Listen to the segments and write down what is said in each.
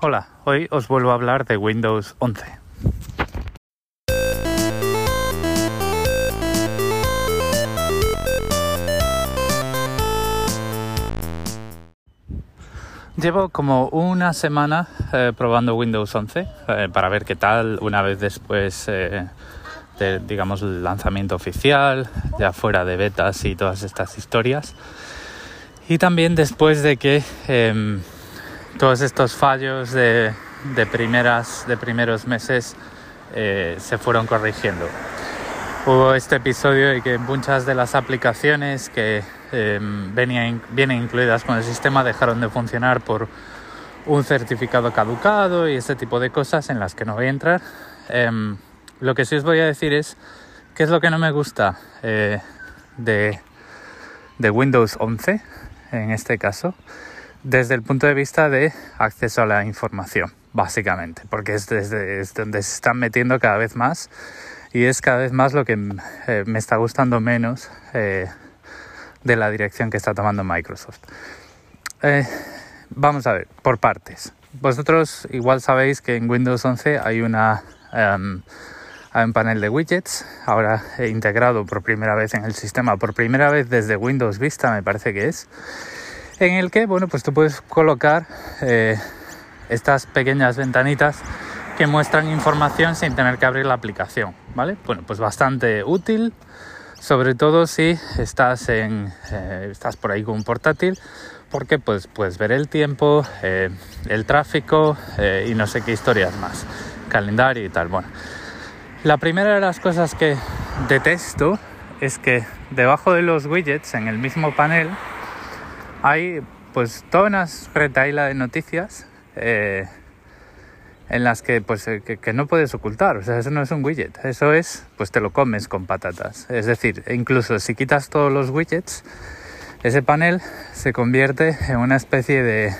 Hola, hoy os vuelvo a hablar de Windows 11. Llevo como una semana eh, probando Windows 11 eh, para ver qué tal una vez después eh, digamos, el lanzamiento oficial, ya fuera de betas y todas estas historias. Y también después de que em, todos estos fallos de, de, primeras, de primeros meses se fueron corrigiendo. Hubo este episodio y que muchas de las aplicaciones que eh, vienen incluidas con el sistema dejaron de funcionar por un certificado caducado y ese tipo de cosas en las que no voy a entrar. Em, lo que sí os voy a decir es qué es lo que no me gusta eh, de, de Windows 11 en este caso desde el punto de vista de acceso a la información básicamente porque es, desde, es donde se están metiendo cada vez más y es cada vez más lo que eh, me está gustando menos eh, de la dirección que está tomando Microsoft. Eh, vamos a ver, por partes. Vosotros igual sabéis que en Windows 11 hay una em, hay un panel de widgets, ahora integrado por primera vez en el sistema, por primera vez desde Windows Vista me parece que es, en el que bueno pues tú puedes colocar eh, estas pequeñas ventanitas que muestran información sin tener que abrir la aplicación, ¿vale? Bueno, pues bastante útil sobre todo si estás en eh, estás por ahí con un portátil porque pues puedes ver el tiempo eh, el tráfico y no sé qué historias más calendario y tal bueno la primera de las cosas que detesto es que debajo de los widgets en el mismo panel hay pues toda una de noticias en las que pues eh, que, no puedes ocultar, o sea, eso no es un widget, eso es pues te lo comes con patatas. Es decir, incluso si quitas todos los widgets, ese panel se convierte en una especie de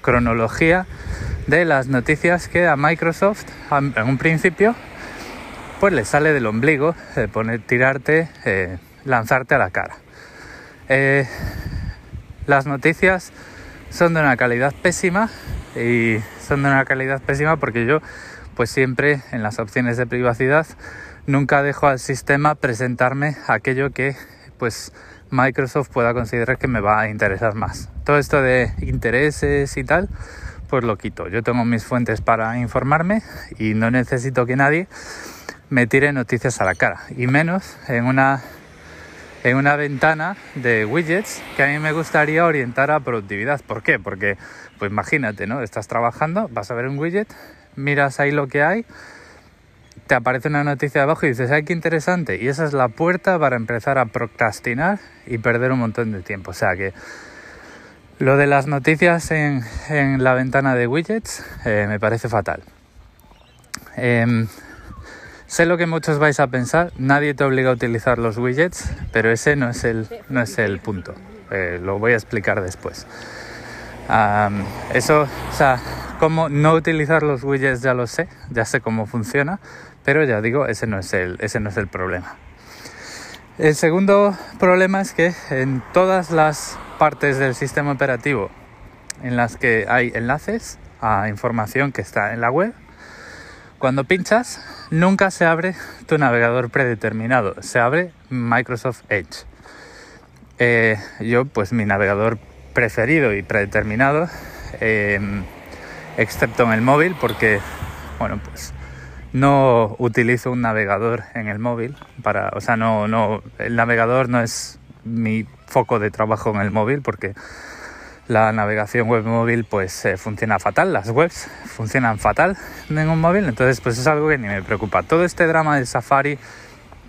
cronología de las noticias que a Microsoft en un principio pues le sale del ombligo de poner tirarte eh, lanzarte a la cara. Eh, las noticias son de una calidad pésima y son de una calidad pésima porque yo pues siempre en las opciones de privacidad nunca dejo al sistema presentarme aquello que pues Microsoft pueda considerar que me va a interesar más. Todo esto de intereses y tal, pues lo quito. Yo tengo mis fuentes para informarme y no necesito que nadie me tire noticias a la cara. Y menos en una, en una ventana de widgets que a mí me gustaría orientar a productividad. ¿Por qué? Porque pues imagínate, ¿no? Estás trabajando, vas a ver un widget, miras ahí lo que hay, te aparece una noticia abajo y dices, ¡ay, qué interesante! Y esa es la puerta para empezar a procrastinar y perder un montón de tiempo. O sea que lo de las noticias en, en la ventana de widgets eh, me parece fatal. Em, sé lo que muchos vais a pensar, nadie te obliga a utilizar los widgets, pero ese no es el, no es el punto. Eh, lo voy a explicar después eso, o sea, cómo no utilizar los widgets ya lo sé, ya sé cómo funciona, pero ya digo, ese no es el, ese no es el problema. El segundo problema es que en todas las partes del sistema operativo en las que hay enlaces a información que está en la web, cuando pinchas nunca se abre tu navegador predeterminado, se abre Microsoft Edge. Eh, yo pues mi navegador preferido y predeterminado, em, excepto en el móvil, porque, bueno, pues no utilizo un navegador en el móvil para, o sea, no, no, el navegador no es mi foco de trabajo en el móvil porque la navegación web móvil pues eh, funciona fatal, las webs funcionan fatal en un móvil, entonces pues es algo que ni me preocupa. Todo este drama del Safari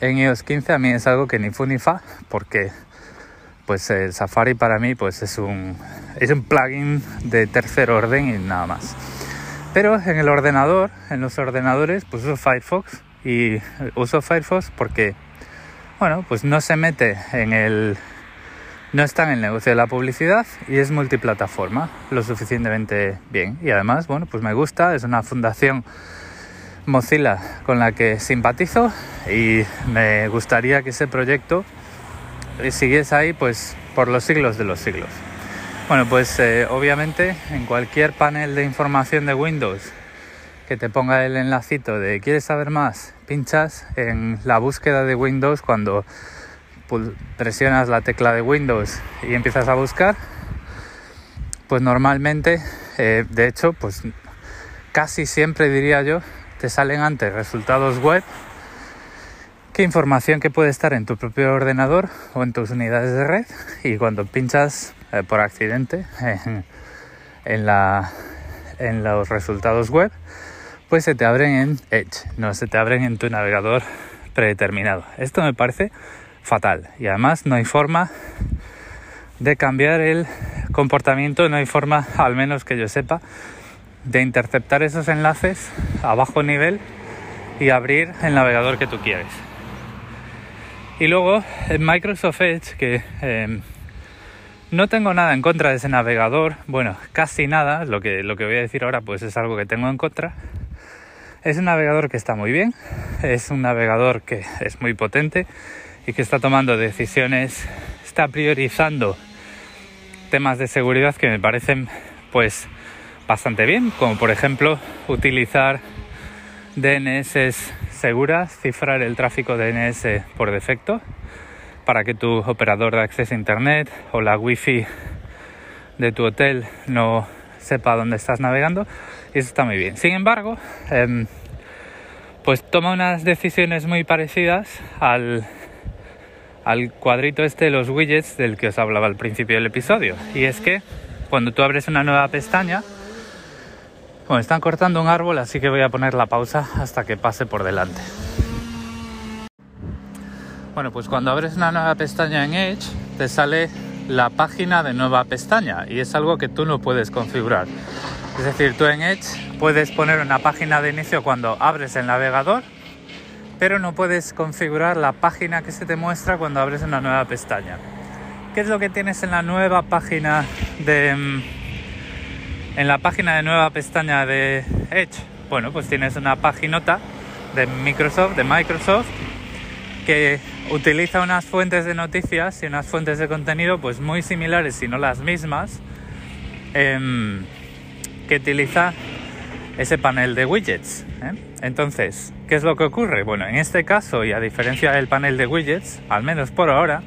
en iOS 15 a mí es algo que ni fu ni fa porque pues el Safari para mí pues es un, es un plugin de tercer orden y nada más. Pero en el ordenador, en los ordenadores, pues uso Firefox y uso Firefox porque, bueno, pues no se mete en el, no está en el negocio de la publicidad y es multiplataforma lo suficientemente bien. Y además, bueno, pues me gusta, es una fundación Mozilla con la que simpatizo y me gustaría que ese proyecto y sigues ahí pues por los siglos de los siglos. Bueno, pues eh, obviamente en cualquier panel de información de Windows que te ponga el enlacito de ¿quieres saber más? Pinchas en la búsqueda de Windows cuando presionas la tecla de Windows y empiezas a buscar, pues normalmente, eh, de hecho, pues casi siempre diría yo, te salen antes resultados web que información que puede estar en tu propio ordenador o en tus unidades de red y cuando pinchas eh, por accidente en, la, en los resultados web, pues se te abren en Edge, no se te abren en tu navegador predeterminado. Esto me parece fatal y además no hay forma de cambiar el comportamiento, no hay forma, al menos que yo sepa, de interceptar esos enlaces a bajo nivel y abrir el navegador que tú quieres. Y luego en Microsoft Edge, que eh, no tengo nada en contra de ese navegador, bueno, casi nada, lo que, lo que voy a decir ahora pues es algo que tengo en contra. Es un navegador que está muy bien, es un navegador que es muy potente y que está tomando decisiones, está priorizando temas de seguridad que me parecen pues bastante bien, como por ejemplo utilizar DNS seguras, cifrar el tráfico DNS por defecto para que tu operador de acceso a Internet o la Wi-Fi de tu hotel no sepa dónde estás navegando y eso está muy bien. Sin embargo, em, pues toma unas decisiones muy parecidas al, al cuadrito este de los widgets del que os hablaba al principio del episodio. Y es que cuando tú abres una nueva pestaña, bueno, están cortando un árbol, así que voy a poner la pausa hasta que pase por delante. Bueno, pues cuando abres una nueva pestaña en Edge, te sale la página de nueva pestaña y es algo que tú no puedes configurar. Es decir, tú en Edge puedes poner una página de inicio cuando abres el navegador, pero no puedes configurar la página que se te muestra cuando abres una nueva pestaña. ¿Qué es lo que tienes en la nueva página de mm, en la página de nueva pestaña de Edge? Bueno, pues tienes una paginota de Microsoft, de Microsoft que utiliza unas fuentes de noticias y unas fuentes de contenido pues muy similares, si no las mismas, em, que utiliza ese panel de widgets. ¿eh? Entonces, ¿qué es lo que ocurre? Bueno, en este caso, y a diferencia del panel de widgets, al menos por ahora,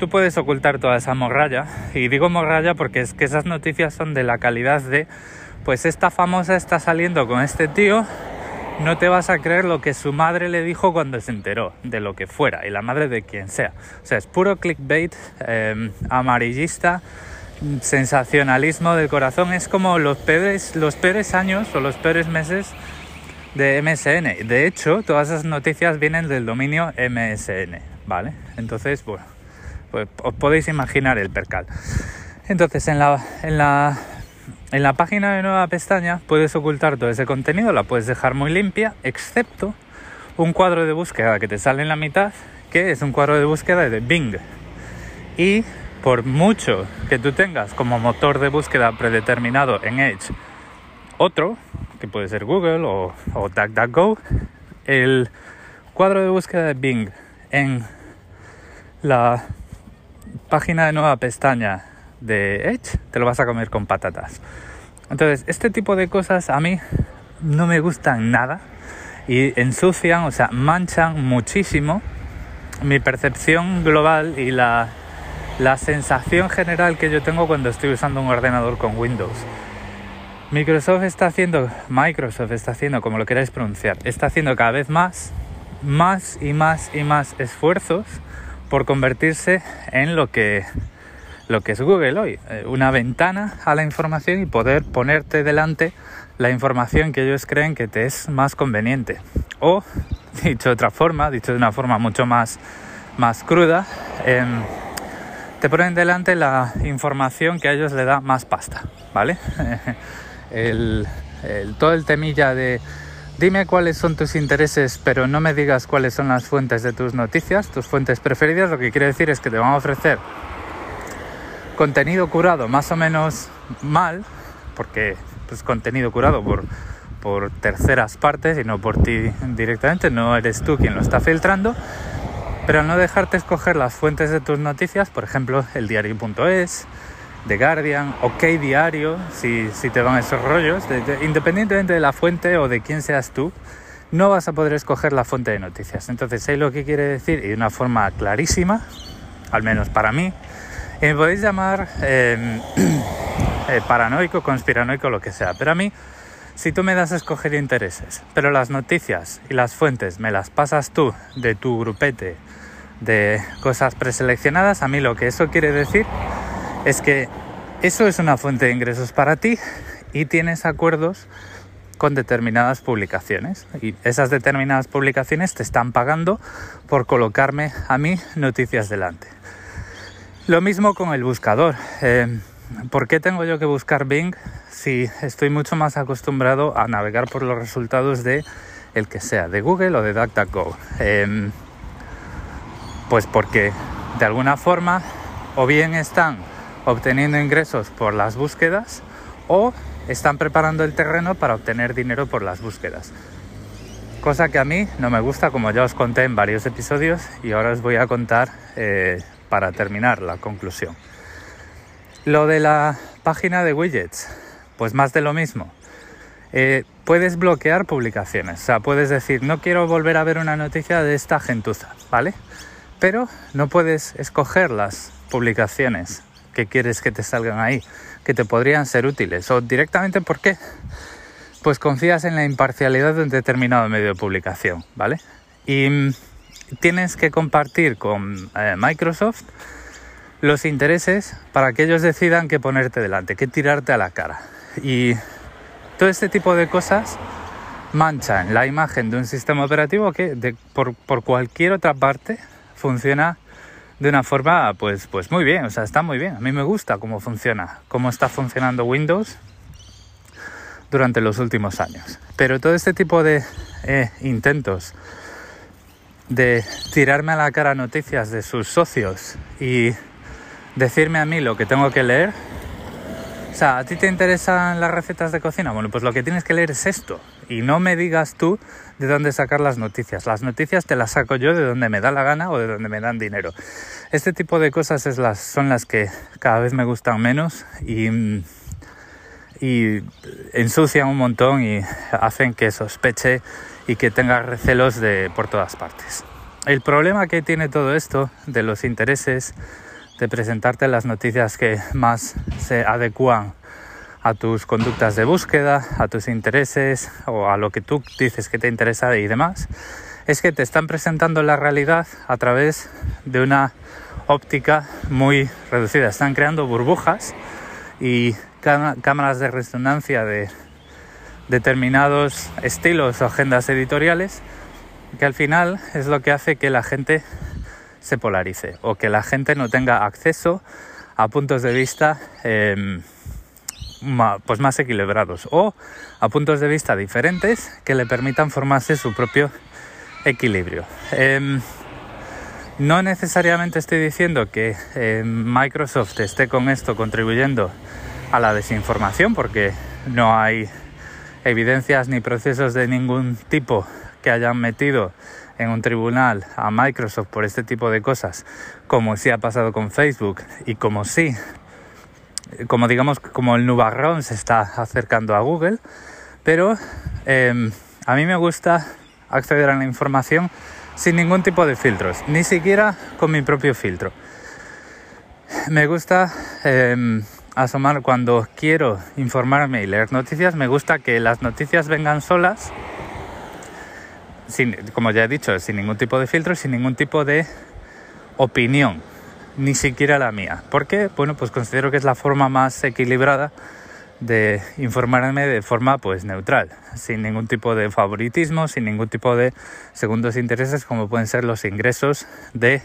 tú puedes ocultar toda esa morralla. Y digo morralla porque es que esas noticias son de la calidad de, pues esta famosa está saliendo con este tío no te vas a creer lo que su madre le dijo cuando se enteró de lo que fuera y la madre de quien sea. O sea, es puro clickbait, em, amarillista, sensacionalismo del corazón. Es como los peores, los peores años o los peores meses de MSN. De hecho, todas esas noticias vienen del dominio MSN, ¿vale? Entonces, bueno, pues os podéis imaginar el percal. Entonces, en la, en la en la página de nueva pestaña puedes ocultar todo ese contenido, la puedes dejar muy limpia, excepto un cuadro de búsqueda que te sale en la mitad, que es un cuadro de búsqueda de Bing. Y por mucho que tú tengas como motor de búsqueda predeterminado en Edge otro, que puede ser Google o, DuckDuckGo, el cuadro de búsqueda de Bing en la página de nueva pestaña de Edge, te lo vas a comer con patatas. Entonces, este tipo de cosas a mí no me gustan nada y ensucian, o sea, manchan muchísimo mi percepción global y la, la sensación general que yo tengo cuando estoy usando un ordenador con Windows. Microsoft está haciendo, Microsoft está haciendo, como lo queráis pronunciar, está haciendo cada vez más, más y más y más esfuerzos por convertirse en lo que lo que es Google hoy, eh, una ventana a la información y poder ponerte delante la información que ellos creen que te es más conveniente. O, dicho de otra forma, dicho de una forma mucho más, más cruda, em, te ponen delante la información que a ellos le da más pasta, ¿vale? todo el temilla de dime cuáles son tus intereses, pero no me digas cuáles son las fuentes de tus noticias, tus fuentes preferidas, lo que quiere decir es que te van a ofrecer contenido curado más o menos mal, porque es pues, contenido curado por, por terceras partes y no por ti directamente, no eres tú quien lo está filtrando, pero no dejarte escoger las fuentes de tus noticias, por ejemplo el diario.es, The Guardian, OK Diario, si, si te van esos rollos, independientemente de la fuente o de quién seas tú, no vas a poder escoger la fuente de noticias. Entonces, sé lo que quiere decir y de una forma clarísima, al menos para mí. Y me podéis llamar em, eh, paranoico, conspiranoico, lo que sea. Pero a mí, si tú me das a escoger intereses, pero las noticias y las fuentes me las pasas tú de tu grupete de cosas preseleccionadas, a mí lo que eso quiere decir es que eso es una fuente de ingresos para ti y tienes acuerdos con determinadas publicaciones y esas determinadas publicaciones te están pagando por colocarme a mí noticias delante. Lo mismo con el buscador. Eh, ¿Por qué tengo yo que buscar Bing si estoy mucho más acostumbrado a navegar por los resultados de el que sea, de Google o de DuckDuckGo? Eh, pues porque de alguna forma o bien están obteniendo ingresos por las búsquedas o están preparando el terreno para obtener dinero por las búsquedas. Cosa que a mí no me gusta, como ya os conté en varios episodios, y ahora os voy a contar eh, para terminar la conclusión. Lo de la página de widgets, pues más de lo mismo. Eh, puedes bloquear publicaciones, o sea, puedes decir, no quiero volver a ver una noticia de esta gentuza, ¿vale? Pero no puedes escoger las publicaciones que quieres que te salgan ahí, que te podrían ser útiles, o directamente ¿por qué? Pues confías en la imparcialidad de un determinado medio de publicación, ¿vale? Y mm, tienes que compartir con eh, Microsoft los intereses para que ellos decidan qué ponerte delante, qué tirarte a la cara. Y todo este tipo de cosas manchan la imagen de un sistema operativo que por, por cualquier otra parte funciona de una forma pues, pues muy bien, o sea, está muy bien. A mí me gusta cómo funciona, cómo está funcionando Windows durante los últimos años. Pero todo este tipo de eh, intentos de tirarme a la cara noticias de sus socios y decirme a mí lo que tengo que leer, o sea, ¿a ti te interesan las recetas de cocina? Bueno, pues lo que tienes que leer es esto. Y no me digas tú de dónde sacar las noticias. Las noticias te las saco yo de donde me da la gana o de donde me dan dinero. Este tipo de cosas es las, son las que cada vez me gustan menos y, y ensucian un montón y hacen que sospeche y que tenga recelos de, por todas partes. El problema que tiene todo esto de los intereses de presentarte las noticias que más se adecúan a tus conductas de búsqueda, a tus intereses o a lo que tú dices que te interesa y demás, es que te están presentando la realidad a través de una óptica muy reducida. Están creando burbujas y cámaras de resonancia de determinados estilos o agendas editoriales que al final es lo que hace que la gente se polarice o que la gente no tenga acceso a puntos de vista em, pues más equilibrados o a puntos de vista diferentes que le permitan formarse su propio equilibrio. Em, no necesariamente estoy diciendo que em, Microsoft esté con esto contribuyendo a la desinformación porque no hay evidencias ni procesos de ningún tipo que hayan metido en un tribunal a Microsoft por este tipo de cosas, como si ha pasado con Facebook y como si, como digamos, como el nubarrón se está acercando a Google, pero em, a mí me gusta acceder a la información sin ningún tipo de filtros, ni siquiera con mi propio filtro. Me gusta em, asomar cuando quiero informarme y leer noticias, me gusta que las noticias vengan solas como ya he dicho, sin ningún tipo de filtro, sin ningún tipo de opinión, ni siquiera la mía. ¿Por qué? Bueno, pues considero que es la forma más equilibrada de informarme de forma pues neutral, sin ningún tipo de favoritismo, sin ningún tipo de segundos intereses como pueden ser los ingresos de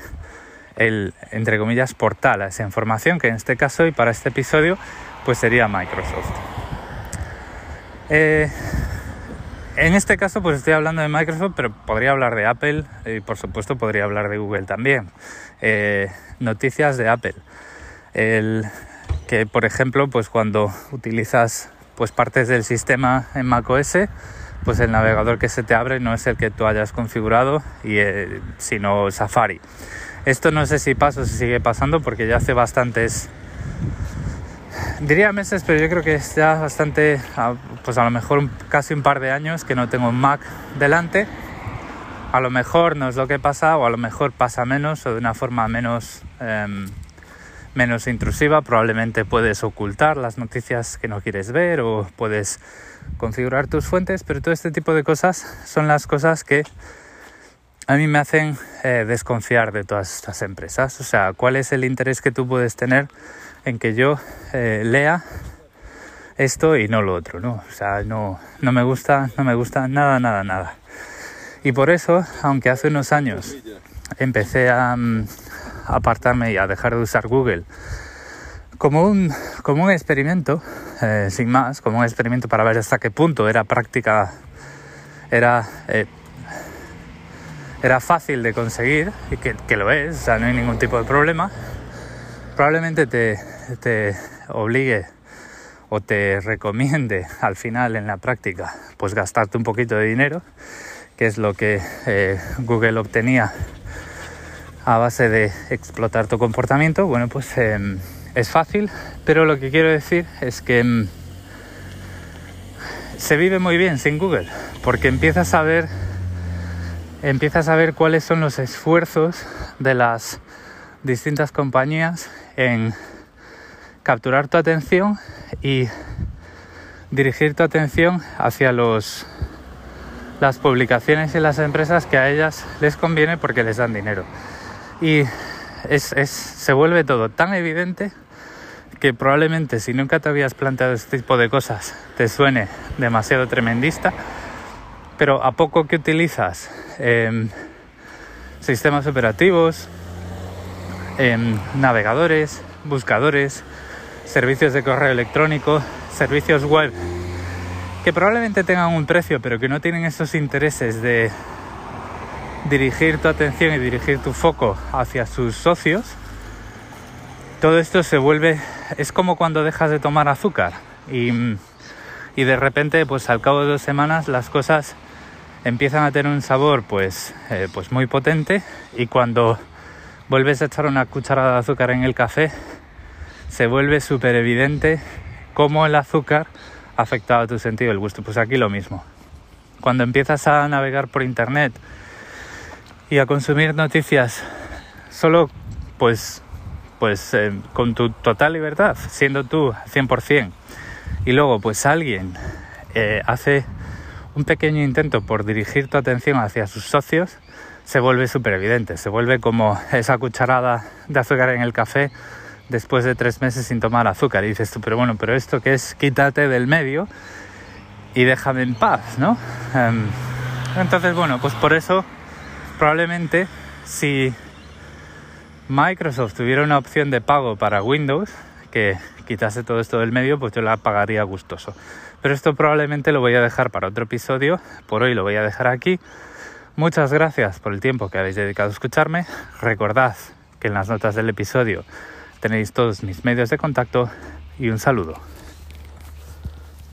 el entre comillas portal a esa información que en este caso y para este episodio pues sería Microsoft. Eh, en este caso, pues estoy hablando de Microsoft, pero podría hablar de Apple y por supuesto podría hablar de Google también. Eh, noticias de Apple. El, que por ejemplo, pues cuando utilizas pues partes del sistema en macOS, pues el navegador que se te abre no es el que tú hayas configurado, eh, sino Safari. Esto no sé si pasa o si sigue pasando porque ya hace bastantes Diría meses, pero yo creo que es ya bastante, pues a lo mejor casi un par de años que no tengo un Mac delante. A lo mejor no es lo que pasa, o a lo mejor pasa menos o de una forma menos, em, menos intrusiva. Probablemente puedes ocultar las noticias que no quieres ver o puedes configurar tus fuentes, pero todo este tipo de cosas son las cosas que a mí me hacen eh, desconfiar de todas estas empresas. O sea, ¿cuál es el interés que tú puedes tener en que yo eh, lea esto y no lo otro? ¿no? O sea, no, no me gusta, no me gusta nada, nada, nada. Y por eso, aunque hace unos años empecé a, mm, apartarme y a dejar de usar Google como un, como un experimento, eh, sin más, como un experimento para ver hasta qué punto era práctica, era, eh, era fácil de conseguir, y que, que, lo es, o sea, no hay ningún tipo de problema, probablemente te, obligue o te recomiende al final en la práctica pues gastarte un poquito de dinero, que es lo que eh, Google obtenía a base de explotar tu comportamiento, bueno, pues em, es fácil, pero lo que quiero decir es que em, se vive muy bien sin Google, porque empiezas a ver empiezas a ver cuáles son los esfuerzos de las distintas compañías en capturar tu atención y dirigir tu atención hacia los las publicaciones y las empresas que a ellas les conviene porque les dan dinero. Y es, se vuelve todo tan evidente que probablemente si nunca te habías planteado este tipo de cosas te suene demasiado tremendista, pero a poco que utilizas em, sistemas operativos, em, navegadores, buscadores, servicios de correo electrónico, servicios web, que probablemente tengan un precio, pero que no tienen esos intereses de dirigir tu atención y dirigir tu foco hacia sus socios, todo esto se vuelve, es como cuando dejas de tomar azúcar y, y de repente, pues al cabo de dos semanas las cosas empiezan a tener un sabor pues, eh, pues muy potente y cuando vuelves a echar una cucharada de azúcar en el café, se vuelve súper evidente cómo el azúcar ha afectado a tu sentido del gusto. Pues aquí lo mismo. Cuando empiezas a navegar por internet y a consumir noticias solo pues pues eh, con tu total libertad, siendo tú 100%, y luego pues alguien eh, hace un pequeño intento por dirigir tu atención hacia sus socios, se vuelve súper evidente, se vuelve como esa cucharada de azúcar en el café después de tres meses sin tomar azúcar. Y dices tú, pero bueno, pero esto que es quítate del medio y déjame en paz, ¿no? Em, entonces, bueno, pues por eso probablemente si Microsoft tuviera una opción de pago para Windows que quitase todo esto del medio, pues yo la pagaría gustoso. Pero esto probablemente lo voy a dejar para otro episodio. Por hoy lo voy a dejar aquí. Muchas gracias por el tiempo que habéis dedicado a escucharme. Recordad que en las notas del episodio tenéis todos mis medios de contacto y un saludo.